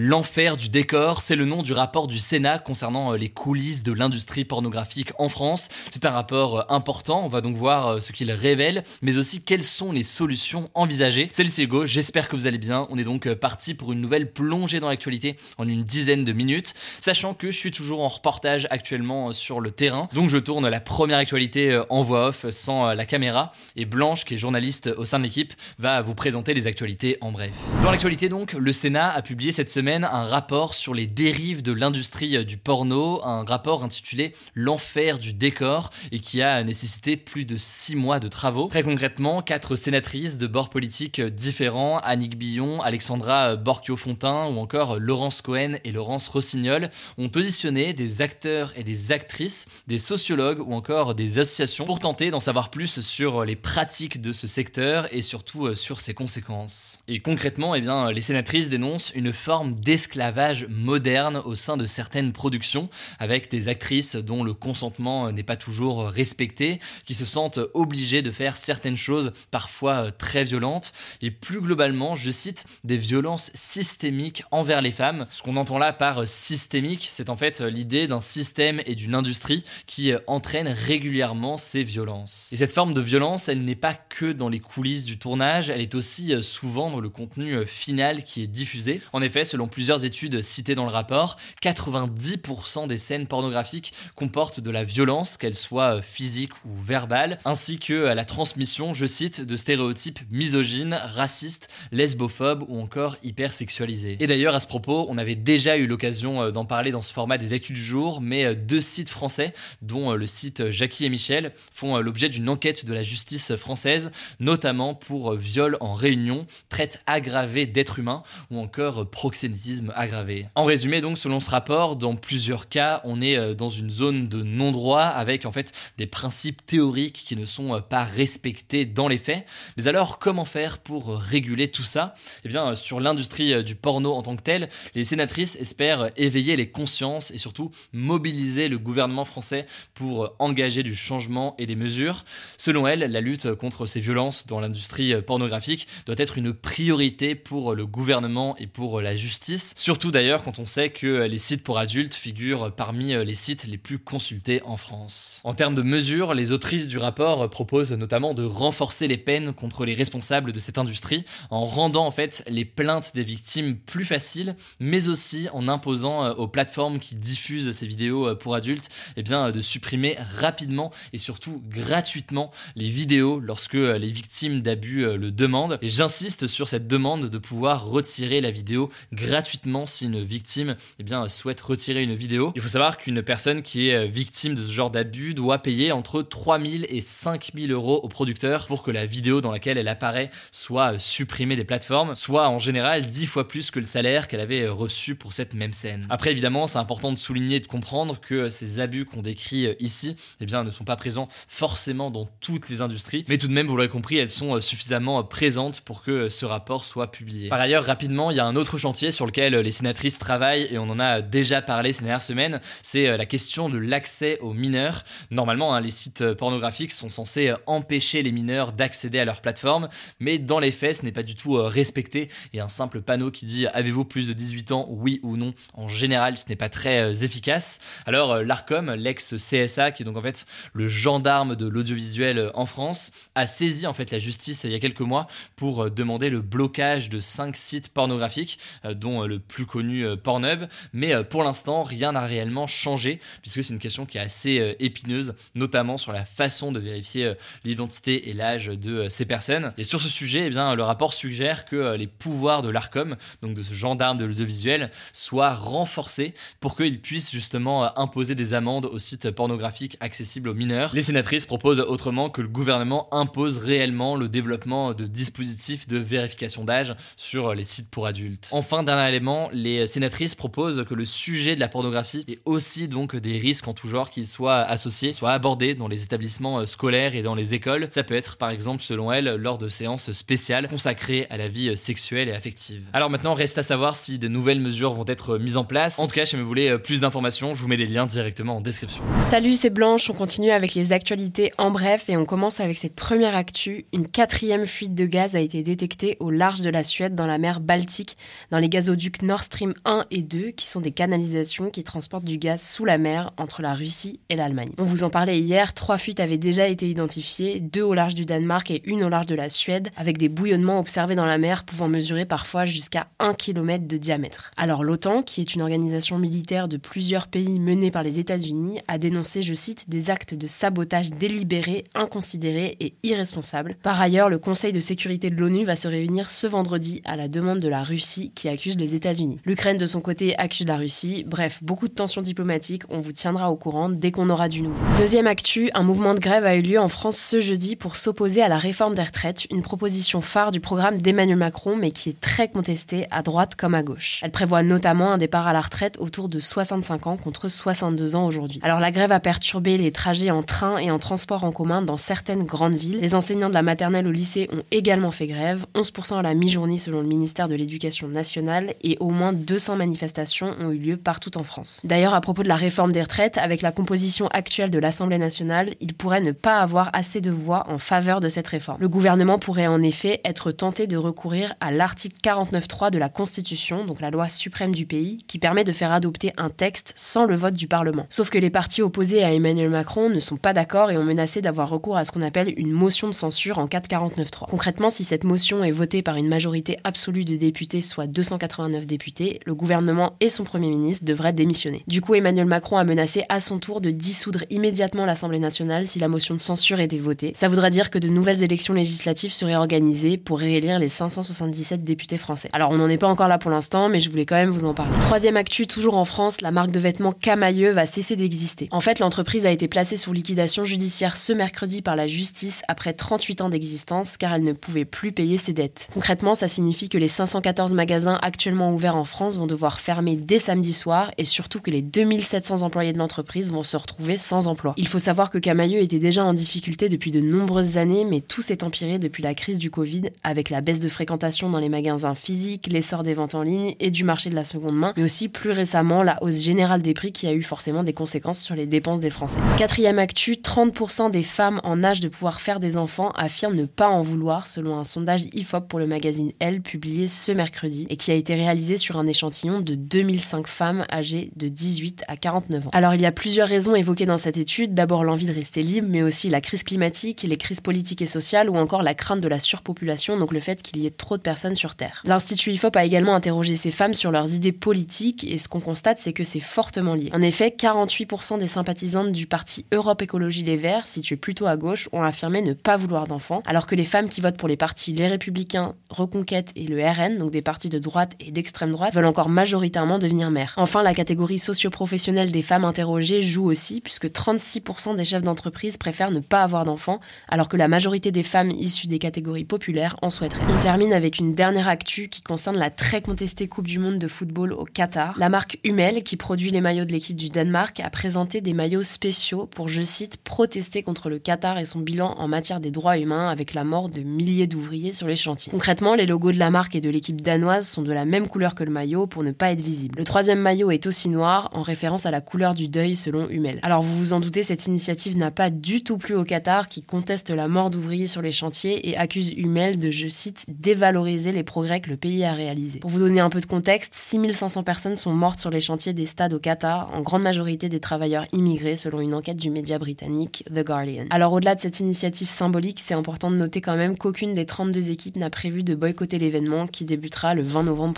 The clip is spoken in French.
L'enfer du décor, c'est le nom du rapport du Sénat concernant euh, les coulisses de l'industrie pornographique en France. C'est un rapport euh, important, on va donc voir euh, ce qu'il révèle, mais aussi quelles sont les solutions envisagées. Salut c'est Hugo, j'espère que vous allez bien. On est donc parti pour une nouvelle plongée dans l'actualité en une dizaine de minutes, sachant que je suis toujours en reportage actuellement sur le terrain. Donc je tourne la première actualité en voix off sans la caméra, et Blanche, qui est journaliste au sein de l'équipe, va vous présenter les actualités en bref. Dans l'actualité donc, le Sénat a publié cette semaine un rapport sur les dérives de l'industrie euh, du porno, un rapport intitulé L'enfer du décor et qui a nécessité plus de six mois de travaux. Très concrètement, quatre sénatrices de bords politiques différents, Annick Billon, Alexandra Borchio-Fontin ou encore Laurence Cohen et Laurence Rossignol, ont auditionné des acteurs et des actrices, des sociologues ou encore des associations pour tenter d'en savoir plus sur les pratiques de ce secteur et surtout euh, sur ses conséquences. Et concrètement, eh bien, les sénatrices dénoncent une forme d'esclavage moderne au sein de certaines productions, avec des actrices dont le consentement n'est pas toujours respecté, qui se sentent obligées de faire certaines choses parfois très violentes, et plus globalement, je cite, des violences systémiques envers les femmes. Ce qu'on entend là par systémique, c'est en fait l'idée d'un système et d'une industrie qui entraîne régulièrement ces violences. Et cette forme de violence, elle n'est pas que dans les coulisses du tournage, elle est aussi souvent dans le contenu final qui est diffusé. En effet, selon plusieurs études citées dans le rapport, 90% des scènes pornographiques comportent de la violence, qu'elle soit physique ou verbale, ainsi que la transmission, je cite, de stéréotypes misogynes, racistes, lesbophobes ou encore hypersexualisés. Et d'ailleurs, à ce propos, on avait déjà eu l'occasion euh, d'en parler dans ce format des actus du jour, mais euh, deux sites français, dont euh, le site Jackie et Michel, font l'objet d'une enquête de la justice française, notamment pour viol en réunion, traite aggravée d'êtres humains ou encore proxénétisme En résumé, donc, selon ce rapport, dans plusieurs cas, on est euh, dans une zone de non-droit avec en fait des principes théoriques qui ne sont euh, pas respectés dans les faits. Mais alors, comment faire pour réguler tout ça? Eh bien, euh, sur l'industrie du porno en tant que telle, les sénatrices espèrent éveiller les consciences et surtout mobiliser le gouvernement français pour engager du changement et des mesures. Selon elles, la lutte contre ces violences dans l'industrie pornographique doit être une priorité pour le gouvernement et pour la justice surtout d'ailleurs quand on sait que les sites pour adultes figurent parmi les sites les plus consultés en France. En termes de mesures, les autrices du rapport proposent notamment de renforcer les peines contre les responsables de cette industrie en rendant en fait les plaintes des victimes plus faciles, mais aussi en imposant euh, aux plateformes qui diffusent ces vidéos euh, pour adultes eh bien, de supprimer rapidement et surtout gratuitement les vidéos lorsque euh, les victimes d'abus le demandent. Et j'insiste sur cette demande de pouvoir retirer la vidéo gratuitement gratuitement si une victime eh bien, souhaite retirer une vidéo. Il faut savoir qu'une personne qui est euh, victime de ce genre d'abus doit payer entre 3000 et 5000 euros au producteur pour que la vidéo dans laquelle elle apparaît soit euh, supprimée des plateformes, soit en général 10 fois plus que le salaire qu'elle avait euh, reçu pour cette même scène. Après évidemment, c'est important de souligner et de comprendre que ces abus qu'on décrit ici eh bien, ne sont pas présents forcément dans toutes les industries, mais tout de même, vous l'aurez compris, elles sont suffisamment présentes pour que ce rapport soit publié. Par ailleurs, rapidement, il y a un autre chantier sur lequel les sénatrices travaillent, et on en a déjà parlé ces dernières semaines, c'est euh, la question de l'accès aux mineurs. Normalement, hein, les sites euh, pornographiques sont censés euh, empêcher les mineurs d'accéder à leur plateforme, mais dans les faits, ce n'est pas du tout respecté, et un simple panneau qui dit avez-vous plus de 18 ans, oui ou non, en général, ce n'est pas très efficace. Alors, l'ARCOM, l'ex-CSA, qui est donc en fait le gendarme de l'audiovisuel en France, a saisi en fait la justice il y a quelques mois pour demander le blocage de 5 sites pornographiques, dont dont le plus connu Pornhub. Mais pour l'instant, rien n'a réellement changé, puisque c'est une question qui est assez épineuse, notamment sur la façon de vérifier l'identité et l'âge de ces personnes. Et sur ce sujet, eh bien, le rapport suggère que les pouvoirs de l'ARCOM, donc de ce gendarme de l'audiovisuel, soient renforcés pour qu'il puisse justement imposer des amendes aux sites pornographiques accessibles aux mineurs. Les sénatrices proposent autrement que le gouvernement impose réellement le développement de dispositifs de vérification d'âge sur les sites pour adultes. Enfin, dernier élément, les sénatrices proposent que le sujet de la pornographie et aussi donc des risques en tout genre qui soient associés soient abordés dans les établissements scolaires et dans les écoles. Ça peut être par exemple, selon elle, lors de séances spéciales consacrées à la vie sexuelle et affective. Alors maintenant, reste à savoir si de nouvelles mesures vont être mises en place. En tout cas, si vous voulez plus d'informations, je vous mets des liens directement en description. Salut, c'est Blanche. On continue avec les actualités en bref et on commence avec cette première actu. Une quatrième fuite de gaz a été détectée au large de la Suède dans la mer Baltique, dans les gazoducs Nord Stream 1 et 2, qui sont des canalisations qui transportent du gaz sous la mer entre la Russie et l'Allemagne. On vous en parlait hier, trois fuites avaient déjà été identifiées, deux au large du Danemark et une au large de la Suède, avec des bouillonnements observés dans la mer pouvant mesurer parfois jusqu'à 1 km de diamètre. Alors l'OTAN, qui est une organisation militaire de plusieurs pays menée par les États-Unis, a dénoncé, je cite, des actes de sabotage délibérés, inconsidérés et irresponsables. Par ailleurs, le Conseil de sécurité de l'ONU va se réunir ce vendredi à la demande de la Russie qui accuse les États-Unis. L'Ukraine, de son côté, accuse la Russie. Bref, beaucoup de tensions diplomatiques. On vous tiendra au courant dès qu'on aura du nouveau. Deuxième actu, un mouvement de grève a eu lieu en France ce jeudi pour s'opposer à la réforme des retraites, une proposition phare du programme d'Emmanuel Macron, mais qui est très contestée à droite comme à gauche. Elle prévoit notamment un départ à la retraite autour de 65 ans contre 62 ans aujourd'hui. Alors la grève a perturbé les trajets en train et en transport en commun dans certaines grandes villes. Les enseignants de la maternelle au lycée ont également fait grève, 11% à la mi-journée selon le ministère de l'Éducation nationale et au moins 200 manifestations ont eu lieu partout en France. D'ailleurs, à propos de la réforme des retraites, avec la composition actuelle de l'Assemblée nationale, il pourrait ne pas avoir assez de voix en faveur de cette réforme. Le gouvernement pourrait en effet être tenté de recourir à l'article 49.3 de la Constitution, donc la loi suprême du pays, qui permet de faire adopter un texte sans le vote du Parlement. Sauf que les partis opposés à Emmanuel Macron ne sont pas d'accord et ont menacé d'avoir recours à ce qu'on appelle une motion de censure en cas de 49.3. Concrètement, si cette motion est votée par une majorité absolue de députés, soit 289 députés, le gouvernement et son Premier ministre devraient démissionner. Du coup, Emmanuel Macron a menacé à son tour de dissoudre immédiatement l'Assemblée nationale si la motion de censure était votée. Ça voudrait dire que de nouvelles élections législatives seraient organisées pour réélire les 577 députés français. Alors on n'en est pas encore là pour l'instant, mais je voulais quand même vous en parler. Troisième actu, toujours en France, la marque de vêtements Camailleux va cesser d'exister. En fait, l'entreprise a été placée sous liquidation judiciaire ce mercredi par la justice après 38 ans d'existence car elle ne pouvait plus payer ses dettes. Concrètement, ça signifie que les 514 magasins actuellement ouverts en France vont devoir fermer dès samedi soir et surtout que les 2700 employés de l'entreprise vont se retrouver sans emploi. Il faut savoir que Camailleux était déjà en difficulté depuis de nombreuses années, mais tout s'est empiré depuis la crise du Covid avec la baisse de fréquentation dans les magasins physiques, l'essor des ventes en ligne et du marché de la seconde main, mais aussi plus récemment la hausse générale des prix qui a eu forcément des conséquences sur les dépenses des Français. Quatrième actu, 30% des femmes en âge de pouvoir faire des enfants affirment ne pas en vouloir selon un sondage IFOP pour le magazine Elle publié ce mercredi et qui a été réalisé sur un échantillon de 2005 femmes âgées de 18 à 49 ans. Alors il y a plusieurs raisons évoquées dans cette étude, d'abord l'envie de rester libre, mais aussi la crise climatique, les crises politiques et sociales ou encore la crainte de la surpopulation, donc le fait qu'il y ait trop de personnes sur Terre. L'Institut IFOP a également interrogé ces femmes sur leurs idées politiques et ce qu'on constate c'est que c'est fortement lié. En effet, 48% des sympathisantes du parti Europe Écologie Les Verts, situé plutôt à gauche, ont affirmé ne pas vouloir d'enfants, alors que les femmes qui votent pour les partis Les Républicains, Reconquête et le RN, donc des partis de droite et d'extrême droite, veulent encore majoritairement devenir mères. Enfin, la catégorie socio-professionnelle des femmes interrogées joue aussi, puisque 36% des chefs d'entreprise préfèrent ne pas avoir d'enfants, alors que la majorité des femmes issues des catégories populaires en souhaiteraient. On termine avec une dernière actu qui concerne la très contestée Coupe du Monde de football au Qatar. La marque Hummel, qui produit les maillots de l'équipe du Danemark, a présenté des maillots spéciaux pour, je cite, protester contre le Qatar et son bilan en matière des droits humains avec la mort de milliers d'ouvriers sur les chantiers. Concrètement, les logos de la marque et de l'équipe danoise sont de la même couleur que le maillot pour ne pas être visibles. Le troisième maillot est aussi noir, en référence à la couleur du deuil selon Hummel. Alors vous vous en doutez, cette initiative n'a pas du tout plu au Qatar qui conteste la mort d'ouvriers sur les chantiers et accuse Hummel de, je cite, dévaloriser les progrès que le pays a réalisés. Pour vous donner un peu de contexte, 6500 personnes sont mortes sur les chantiers des stades au Qatar, en grande majorité des travailleurs immigrés selon une enquête du média britannique The Guardian. Alors au-delà de cette initiative symbolique, c'est important de noter quand même qu'aucune des 32 équipes n'a prévu de boycotter l'événement qui débutera le 20 novembre